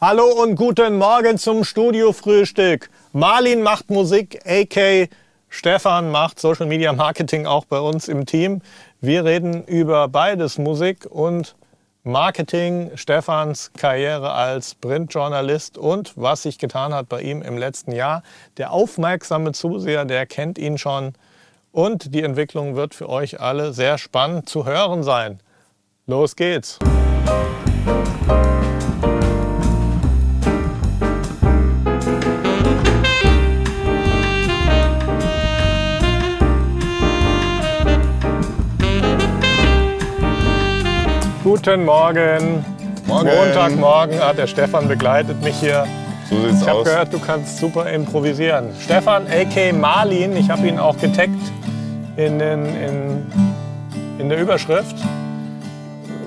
Hallo und guten Morgen zum Studiofrühstück. Marlin macht Musik, AK Stefan macht Social Media Marketing auch bei uns im Team. Wir reden über beides, Musik und Marketing, Stefans Karriere als Printjournalist und was sich getan hat bei ihm im letzten Jahr. Der aufmerksame Zuseher, der kennt ihn schon. Und die Entwicklung wird für euch alle sehr spannend zu hören sein. Los geht's! Guten Morgen. Morgen. Montagmorgen. Ah, der Stefan begleitet mich hier. So sieht's Ich habe aus. gehört, du kannst super improvisieren. Stefan, a.k. Marlin, ich habe ihn auch getaggt in, den, in, in der Überschrift.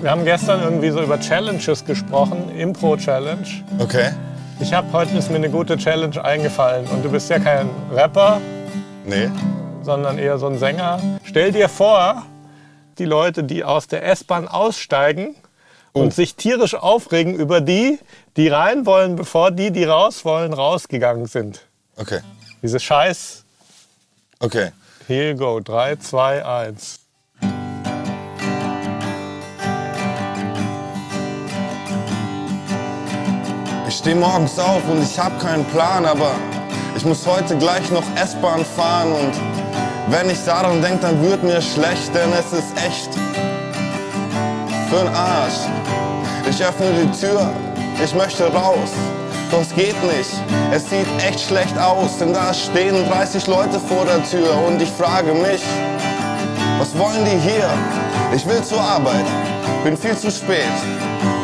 Wir haben gestern irgendwie so über Challenges gesprochen, Impro-Challenge. Okay. Ich habe heute ist mir eine gute Challenge eingefallen und du bist ja kein Rapper, Nee. sondern eher so ein Sänger. Stell dir vor, die Leute, die aus der S-Bahn aussteigen und Oh. sich tierisch aufregen über die, die rein wollen, bevor die, die raus wollen, rausgegangen sind. Okay. Diese Scheiß. Okay. Here you go. 3, 2, 1. Ich stehe morgens auf und ich habe keinen Plan, aber ich muss heute gleich noch S-Bahn fahren und wenn ich daran denke, dann wird mir schlecht, denn es ist echt für'n Arsch. Ich öffne die Tür, ich möchte raus, doch es geht nicht. Es sieht echt schlecht aus, denn da stehen 30 Leute vor der Tür und ich frage mich, was wollen die hier? Ich will zur Arbeit, bin viel zu spät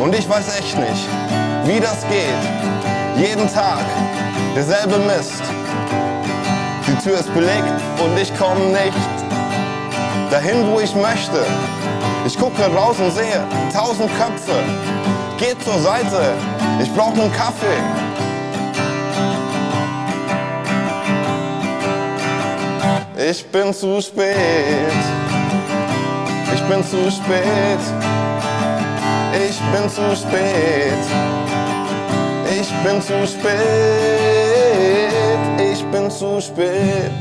und ich weiß echt nicht, wie das geht. Jeden Tag derselbe Mist. Tür ist belegt und ich komme nicht dahin, wo ich möchte. Ich gucke raus und sehe tausend Köpfe. Geht zur Seite, ich brauche einen Kaffee. Ich bin zu spät. Ich bin zu spät. Ich bin zu spät. Ich bin zu spät. Ich bin zu spät.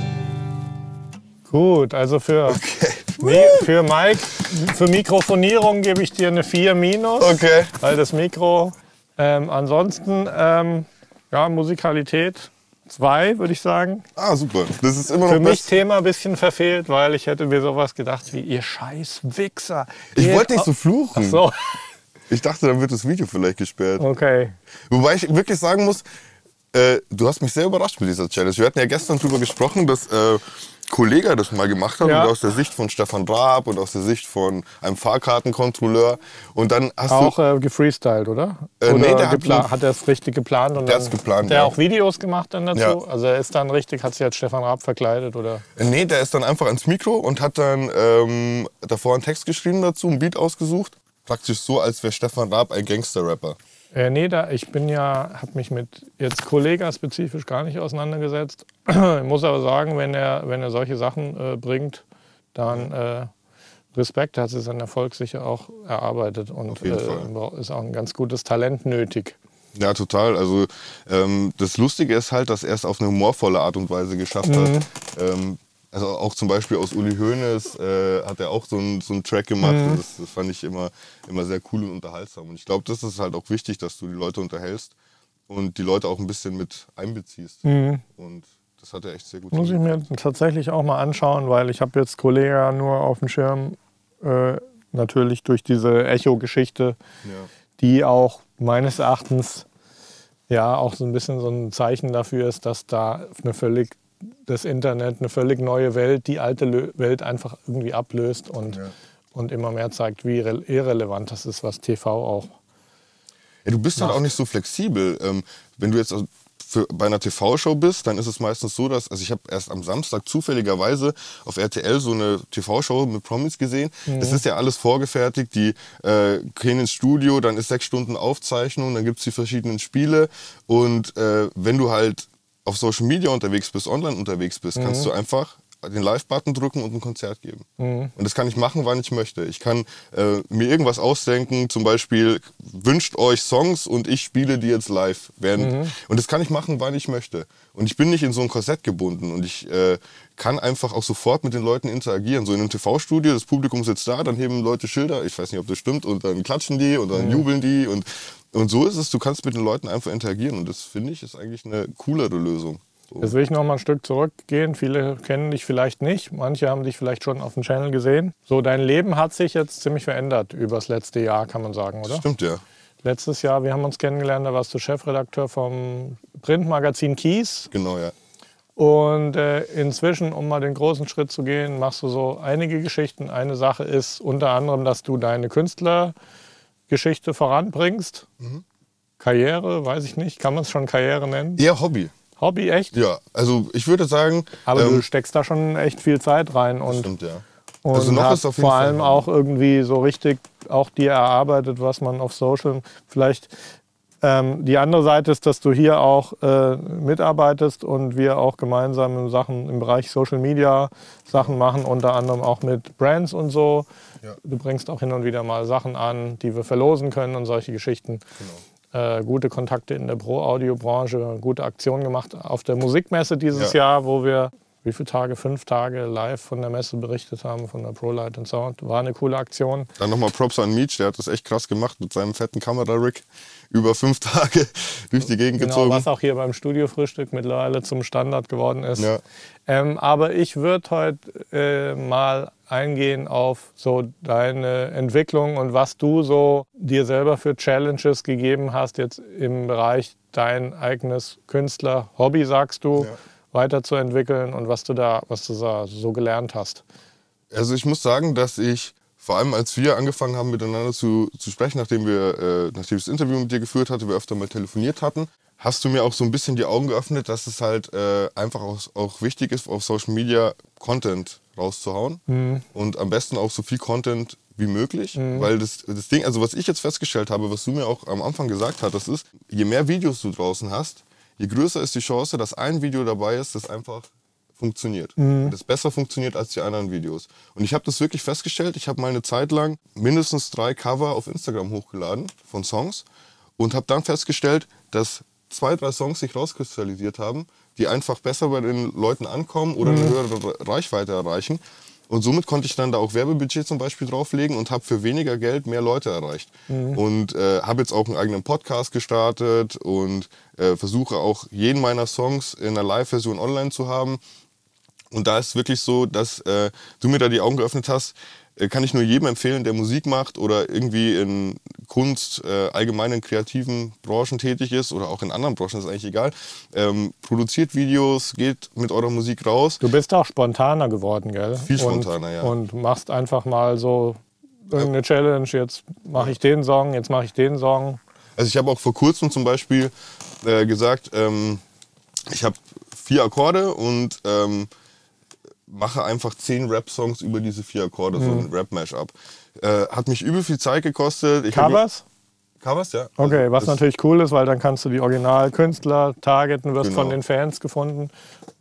Gut, also für, Okay. Mi- für Mike, für Mikrofonierung gebe ich dir eine 4 minus. Okay. Weil das Mikro. Ähm, ansonsten, ähm, ja, Musikalität 2, würde ich sagen. Ah, super. Das ist immer noch Für mich best- Thema ein bisschen verfehlt, weil ich hätte mir sowas gedacht wie, ihr scheiß Wichser. Ich wollte nicht so fluchen. Ach so, Ich dachte, dann wird das Video vielleicht gesperrt. okay. Wobei ich wirklich sagen muss, äh, du hast mich sehr überrascht mit dieser Challenge. Wir hatten ja gestern drüber gesprochen, dass äh, Kollege das mal gemacht hat Ja. und aus der Sicht von Stefan Raab und aus der Sicht von einem Fahrkartenkontrolleur. Und dann hast Auch du. äh, gefreestylt, oder? Äh, oder nee, der hat er es richtig geplant? Und Der hat's geplant, Hat der ja. auch Videos gemacht dann dazu? Ja. Also er ist dann richtig, hat sich als Stefan Raab verkleidet, oder? Nee, der ist dann einfach ans Mikro und hat dann ähm, davor einen Text geschrieben dazu, einen Beat ausgesucht. Praktisch so, als wäre Stefan Raab ein Gangster-Rapper. Äh, nee, da, ich bin ja, habe mich mit jetzt Kollega spezifisch gar nicht auseinandergesetzt. ich muss aber sagen, wenn er, wenn er solche Sachen äh, bringt, dann äh, Respekt, hat sich sein Erfolg sicher auch erarbeitet und äh, ist auch ein ganz gutes Talent nötig. Ja, total. Also ähm, das Lustige ist halt, dass er es auf eine humorvolle Art und Weise geschafft Mhm. hat. Ähm, also auch zum Beispiel aus Uli Hoeneß äh, hat er auch so einen so einen Track gemacht. Mhm. Das, das fand ich immer, immer sehr cool und unterhaltsam. Und ich glaube, das ist halt auch wichtig, dass du die Leute unterhältst und die Leute auch ein bisschen mit einbeziehst. Und das hat er echt sehr gut Mhm. Muss ich mir tatsächlich auch mal anschauen, weil ich habe jetzt Kollega nur auf dem Schirm, äh, natürlich durch diese Echo-Geschichte, Ja. die auch meines Erachtens ja auch so ein bisschen so ein Zeichen dafür ist, dass da eine völlig das Internet eine völlig neue Welt, die alte Lö Welt einfach irgendwie ablöst und, Ja. und immer mehr zeigt, wie irre- irrelevant das ist, was TV auch. Ja, du bist halt auch nicht so flexibel. Ähm, wenn du jetzt für, bei einer TV-Show bist, dann ist es meistens so, dass, also ich habe erst am Samstag zufälligerweise auf RTL so eine TV-Show mit Promis gesehen. Das ist ja alles vorgefertigt, die äh, gehen ins Studio, dann ist sechs Stunden Aufzeichnung, dann gibt es die verschiedenen Spiele und äh, wenn du halt auf Social Media unterwegs bist, online unterwegs bist, kannst du einfach den Live-Button drücken und ein Konzert geben. Mhm. Und das kann ich machen, wann ich möchte. Ich kann äh, mir irgendwas ausdenken, zum Beispiel wünscht euch Songs und ich spiele die jetzt live. Während, Mhm. Und das kann ich machen, wann ich möchte. Und ich bin nicht in so ein Korsett gebunden und ich äh, kann einfach auch sofort mit den Leuten interagieren. So in einem TV-Studio, das Publikum sitzt da, dann heben Leute Schilder, ich weiß nicht, ob das stimmt, und dann klatschen die und dann jubeln die und, und so ist es, du kannst mit den Leuten einfach interagieren und das finde ich ist eigentlich eine coolere Lösung. So. Jetzt will ich noch mal ein Stück zurückgehen. Viele kennen dich vielleicht nicht. Manche haben dich vielleicht schon auf dem Channel gesehen. So, dein Leben hat sich jetzt ziemlich verändert übers letzte Jahr, kann man sagen, oder? Stimmt ja. Letztes Jahr, wir haben uns kennengelernt, da warst du Chefredakteur vom Printmagazin Kies. Genau, ja. Und äh, inzwischen, um mal den großen Schritt zu gehen, machst du so einige Geschichten. Eine Sache ist unter anderem, dass du deine Künstlergeschichte voranbringst. Karriere, weiß ich nicht, kann man es schon Karriere nennen? Eher Hobby. Hobby echt? Ja, also ich würde sagen, Aber du ähm, steckst da schon echt viel Zeit rein und, stimmt ja. und Also noch ist auf jeden vor allem auch irgendwie so richtig auch dir erarbeitet, was man auf Social vielleicht ähm, die andere Seite ist, dass du hier auch äh, mitarbeitest und wir auch gemeinsam in Sachen im Bereich Social Media Sachen machen, unter anderem auch mit Brands und so. Ja. Du bringst auch hin und wieder mal Sachen an, die wir verlosen können und solche Geschichten. Genau. Äh, gute Kontakte in der Pro-Audio-Branche, gute Aktion gemacht auf der Musikmesse dieses Ja. Jahr, wo wir wie viele Tage? Fünf Tage live von der Messe berichtet haben, von der Pro Light and Sound. War eine coole Aktion. Dann nochmal Props an Meech, der hat das echt krass gemacht mit seinem fetten Kamera-Rig. Über fünf Tage durch die Gegend Genau, gezogen. was auch hier beim Studiofrühstück mittlerweile zum Standard geworden ist. Ja. Ähm, aber ich würde heute äh, mal eingehen auf so deine Entwicklung und was du so dir selber für Challenges gegeben hast jetzt im Bereich dein eigenes Künstler-Hobby, sagst du, Ja. Weiterzuentwickeln und was du da, was du da so gelernt hast. Also ich muss sagen, dass ich vor allem als wir angefangen haben miteinander zu, zu sprechen, nachdem wir, äh, nachdem ich das Interview mit dir geführt hatte, wir öfter mal telefoniert hatten, hast du mir auch so ein bisschen die Augen geöffnet, dass es halt äh, einfach auch, auch wichtig ist, auf Social Media Content rauszuhauen und am besten auch so viel Content wie möglich, weil das, das Ding, also was ich jetzt festgestellt habe, was du mir auch am Anfang gesagt hattest, ist, je mehr Videos du draußen hast, je größer ist die Chance, dass ein Video dabei ist, das einfach funktioniert. Und Das besser funktioniert als die anderen Videos. Und ich habe das wirklich festgestellt. Ich habe mal eine Zeit lang mindestens drei Cover auf Instagram hochgeladen von Songs und habe dann festgestellt, dass zwei, drei Songs sich rauskristallisiert haben, die einfach besser bei den Leuten ankommen oder eine höhere Reichweite erreichen. Und somit konnte ich dann da auch Werbebudget zum Beispiel drauflegen und habe für weniger Geld mehr Leute erreicht. Und äh, habe jetzt auch einen eigenen Podcast gestartet und äh, versuche auch jeden meiner Songs in einer Live-Version online zu haben. Und da ist wirklich so, dass äh, du mir da die Augen geöffnet hast, kann ich nur jedem empfehlen, der Musik macht oder irgendwie in Kunst, äh, allgemein in kreativen Branchen tätig ist oder auch in anderen Branchen, ist eigentlich egal. Ähm, produziert Videos, geht mit eurer Musik raus. Du bist auch spontaner geworden, gell? Viel spontaner, und, ja. Und machst einfach mal so irgendeine Challenge. Jetzt mache ich den Song, jetzt mache ich den Song. Also ich habe auch vor kurzem zum Beispiel äh, gesagt, ähm, ich habe vier Akkorde und ähm, mache einfach zehn Rap-Songs über diese vier Akkorde, so ein Rap-Mash-up. Äh, hat mich übel viel Zeit gekostet. Ich Covers? Covers, ja. Okay, Also was natürlich cool ist, weil dann kannst du die Originalkünstler targeten, wirst Genau. von den Fans gefunden.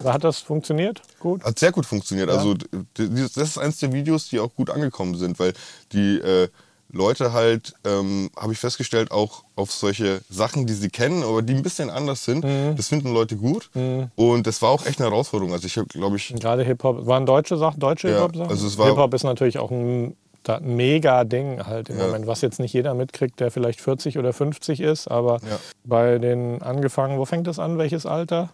Hat das funktioniert? Gut. Hat sehr gut funktioniert. Also d- dieses- das ist eines der Videos, die auch gut angekommen sind, weil die äh, Leute halt, ähm, habe ich festgestellt, auch auf solche Sachen, die sie kennen, aber die ein bisschen anders sind, Mhm. das finden Leute gut. Und das war auch echt eine Herausforderung. Also ich habe, glaube ich, Gerade Hip-Hop, waren deutsche Sachen, deutsche Ja, Hip-Hop-Sachen? also Hip-Hop ist natürlich auch ein mega Ding halt im Ja. Moment, was jetzt nicht jeder mitkriegt, der vielleicht 40 oder 50 ist, aber Ja. bei den angefangen, wo fängt das an, welches Alter?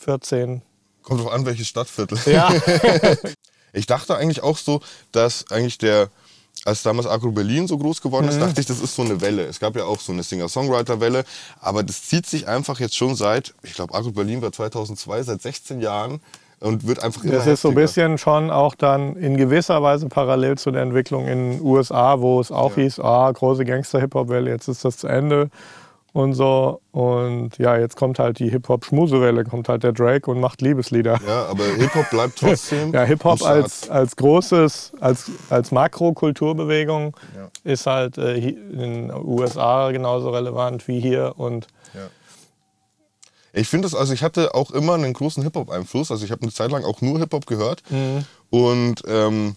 14. kommt drauf an, welches Stadtviertel. Ja, Ich dachte eigentlich auch so, dass eigentlich der, als damals Agro Berlin so groß geworden Mhm. ist, dachte ich, das ist so eine Welle. Es gab ja auch so eine Singer-Songwriter-Welle, aber das zieht sich einfach jetzt schon seit, ich glaube, Agro Berlin war 2002, seit 16 Jahren und wird einfach immer das ist so ein heftiger. bisschen schon auch dann in gewisser Weise parallel zu der Entwicklung in den USA, wo es auch Ja. hieß, ah, große Gangster-Hip-Hop-Welle, jetzt ist das zu Ende und so. Und ja, jetzt kommt halt die Hip-Hop-Schmusewelle, kommt halt der Drake und macht Liebeslieder. Ja, aber Hip-Hop bleibt trotzdem. Ja, Hip-Hop als, als großes, als, als Makrokulturbewegung Ja. ist halt äh, in den USA genauso relevant wie hier. Und Ich finde es, also ich hatte auch immer einen großen Hip-Hop-Einfluss. Also ich habe eine Zeit lang auch nur Hip-Hop gehört und ähm,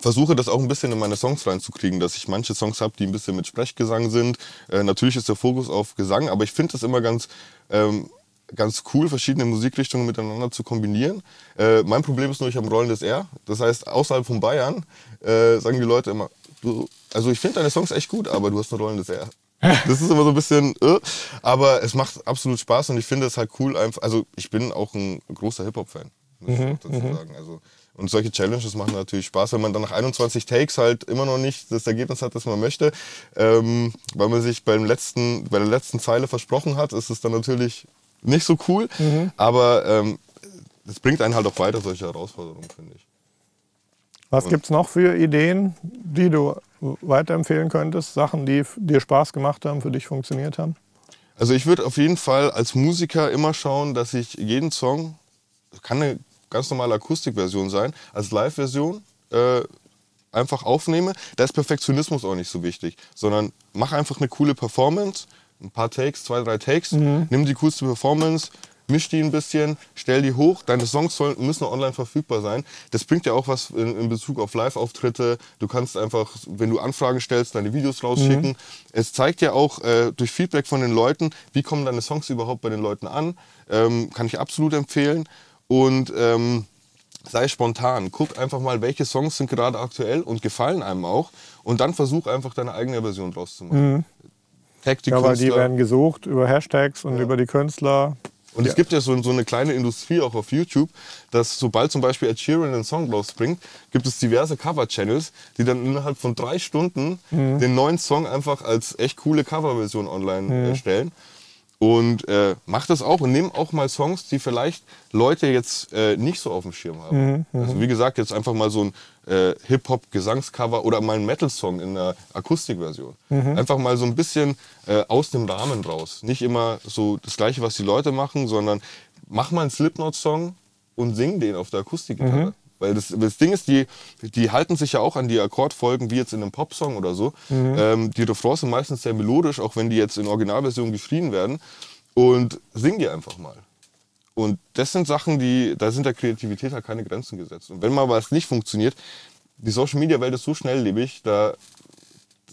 versuche das auch ein bisschen in meine Songs reinzukriegen, dass ich manche Songs habe, die ein bisschen mit Sprechgesang sind. Äh, natürlich ist der Fokus auf Gesang, aber ich finde es immer ganz, ähm, ganz cool, verschiedene Musikrichtungen miteinander zu kombinieren. Äh, mein Problem ist nur, ich habe ein rollendes R. Das heißt, außerhalb von Bayern äh, sagen die Leute immer, du, also ich finde deine Songs echt gut, aber du hast ein rollendes R. Das ist immer so ein bisschen, äh, aber es macht absolut Spaß und ich finde es halt cool. Einfach, also ich bin auch ein großer Hip-Hop-Fan, muss ich auch dazu sagen. Also, und solche Challenges machen natürlich Spaß, wenn man dann nach 21 Takes halt immer noch nicht das Ergebnis hat, das man möchte. Ähm, weil man sich beim letzten, bei der letzten Zeile versprochen hat, ist es dann natürlich nicht so cool. Aber ähm, es bringt einen halt auch weiter, solche Herausforderungen, finde ich. Was gibt es noch für Ideen, die du weiterempfehlen könntest? Sachen, die dir Spaß gemacht haben, für dich funktioniert haben? Also ich würde auf jeden Fall als Musiker immer schauen, dass ich jeden Song, kann eine ganz normale Akustikversion sein, als Live-Version äh, einfach aufnehme. Da ist Perfektionismus auch nicht so wichtig, sondern mach einfach eine coole Performance, ein paar Takes, zwei, drei Takes, nimm die coolste Performance, misch die ein bisschen, stell die hoch. Deine Songs sollen, müssen online verfügbar sein. Das bringt ja auch was in, in Bezug auf Live-Auftritte. Du kannst einfach, wenn du Anfragen stellst, deine Videos rausschicken. Es zeigt ja auch äh, durch Feedback von den Leuten, wie kommen deine Songs überhaupt bei den Leuten an. Ähm, kann ich absolut empfehlen. Und ähm, sei spontan. Guck einfach mal, welche Songs sind gerade aktuell und gefallen einem auch. Und dann versuch einfach deine eigene Version draus zu machen. Tag die Ja, weil die werden gesucht über Hashtags und über die Künstler. Und es gibt ja so, so eine kleine Industrie auch auf YouTube, dass sobald zum Beispiel Ed Sheeran einen Song rausbringt, gibt es diverse Cover-Channels, die dann innerhalb von drei Stunden den neuen Song einfach als echt coole Coverversion online äh, stellen. Und äh, mach das auch und nimm auch mal Songs, die vielleicht Leute jetzt äh, nicht so auf dem Schirm haben. Also wie gesagt, jetzt einfach mal so ein äh, Hip-Hop-Gesangscover oder mal ein Metal-Song in einer Akustikversion. Einfach mal so ein bisschen äh, aus dem Rahmen raus. Nicht immer so das Gleiche, was die Leute machen, sondern mach mal einen Slipknot-Song und sing den auf der Akustikgitarre. Weil das, das Ding ist, die, die halten sich ja auch an die Akkordfolgen, wie jetzt in einem Popsong oder so. Ähm, die Refrains sind meistens sehr melodisch, auch wenn die jetzt in Originalversion geschrien werden. Und sing die einfach mal. Und das sind Sachen, die, da sind der Kreativität halt keine Grenzen gesetzt. Und wenn mal was nicht funktioniert, die Social Media Welt ist so schnelllebig, da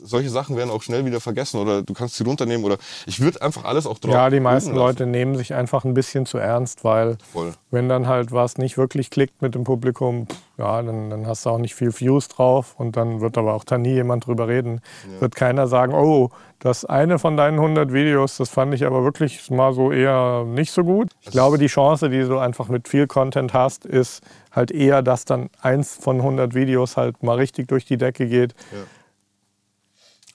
solche Sachen werden auch schnell wieder vergessen oder du kannst sie runternehmen oder ich würde einfach alles auch drauf. Ja, die meisten. Leute nehmen sich einfach ein bisschen zu ernst, weil Voll. wenn dann halt was nicht wirklich klickt mit dem Publikum, pff, ja, dann, dann hast du auch nicht viel Views drauf und dann wird aber auch da nie jemand drüber reden. Wird keiner sagen, oh, das eine von deinen 100 Videos, das fand ich aber wirklich mal so eher nicht so gut. Ich glaube, die Chance, die du einfach mit viel Content hast, ist halt eher, dass dann eins von 100 Videos halt mal richtig durch die Decke geht.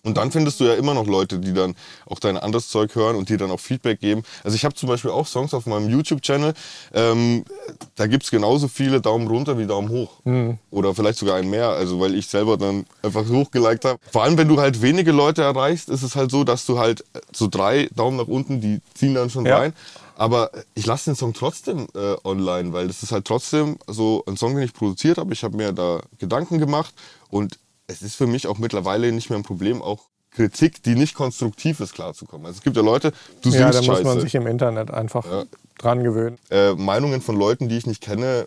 Und dann findest du ja immer noch Leute, die dann auch dein anderes Zeug hören und dir dann auch Feedback geben. Also ich habe zum Beispiel auch Songs auf meinem YouTube-Channel, ähm, da gibt es genauso viele Daumen runter wie Daumen hoch. Oder vielleicht sogar ein mehr, also weil ich selber dann einfach hochgeliked habe. Vor allem, wenn du halt wenige Leute erreichst, ist es halt so, dass du halt so drei Daumen nach unten, die ziehen dann schon Ja. rein. Aber ich lasse den Song trotzdem äh, online, weil das ist halt trotzdem so ein Song, den ich produziert habe. Ich habe mir da Gedanken gemacht und es ist für mich auch mittlerweile nicht mehr ein Problem, auch Kritik, die nicht konstruktiv ist, klarzukommen. Also es gibt ja Leute, du Ja, da singst muss man sich im Internet einfach Ja. dran gewöhnen. äh, Meinungen von Leuten, die ich nicht kenne,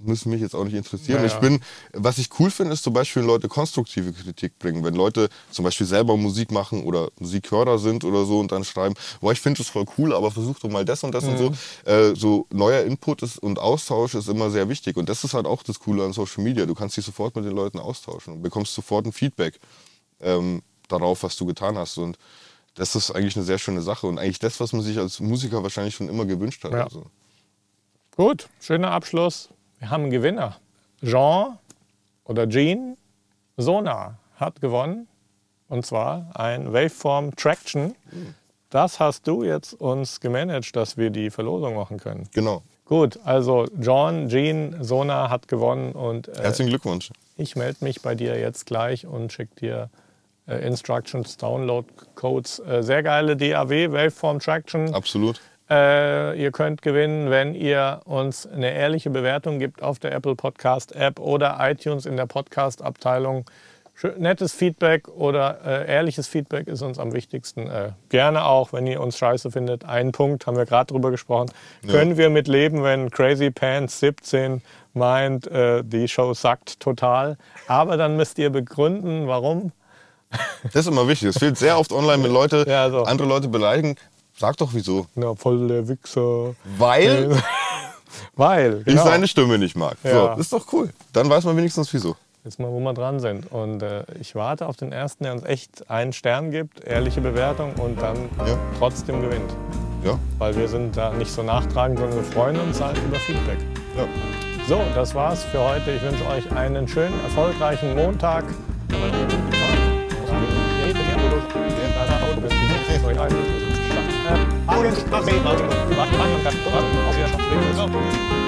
müssen mich jetzt auch nicht interessieren. Ja, Ich bin, was ich cool finde, ist zum Beispiel, wenn Leute konstruktive Kritik bringen. Wenn Leute zum Beispiel selber Musik machen oder Musikhörer sind oder so und dann schreiben, boah, ich finde das voll cool, aber versuch doch mal das und das und so. Äh, so neuer Input ist, und Austausch ist immer sehr wichtig. Und das ist halt auch das Coole an Social Media. Du kannst dich sofort mit den Leuten austauschen und bekommst sofort ein Feedback ähm, darauf, was du getan hast. Und das ist eigentlich eine sehr schöne Sache und eigentlich das, was man sich als Musiker wahrscheinlich schon immer gewünscht hat. Ja. Also. Gut, schöner Abschluss. Wir haben einen Gewinner. Jean oder Jean Sona hat gewonnen. Und zwar ein Waveform Traction. Das hast du jetzt uns gemanagt, dass wir die Verlosung machen können. Genau. Gut, also John, Jean, Sona hat gewonnen und äh, Herzlichen Glückwunsch. ich melde mich bei dir jetzt gleich und schicke dir äh, Instructions, Download Codes. Äh, sehr geile DAW, Waveform Traction. Absolut. Äh, ihr könnt gewinnen, wenn ihr uns eine ehrliche Bewertung gibt auf der Apple Podcast App oder iTunes in der Podcast Abteilung. Schö- Nettes Feedback oder äh, ehrliches Feedback ist uns am wichtigsten. Äh, gerne auch, wenn ihr uns scheiße findet. Einen Punkt haben wir gerade drüber gesprochen. Können wir mit leben, wenn Crazy Pants 17 meint, äh, die Show sackt total. Aber dann müsst ihr begründen, warum. Das ist immer wichtig. Es fehlt sehr oft online, wenn Leute Ja, so. andere Leute beleidigen. Sag doch wieso. Na, voll der Wichser. Weil Weil, ich genau. seine Stimme nicht mag. Ja. So, ist doch cool. Dann weiß man wenigstens wieso. Jetzt mal, wo wir dran sind. Und äh, ich warte auf den ersten, der uns echt einen Stern gibt, ehrliche Bewertung und dann Ja. trotzdem gewinnt. Ja. Weil wir sind da nicht so nachtragend, sondern wir freuen uns halt über Feedback. ja. So, das war's für heute. Ich wünsche euch einen schönen, erfolgreichen Montag. 오렌지 맛의 마지막 맛만 갖고 맛 맛이 야.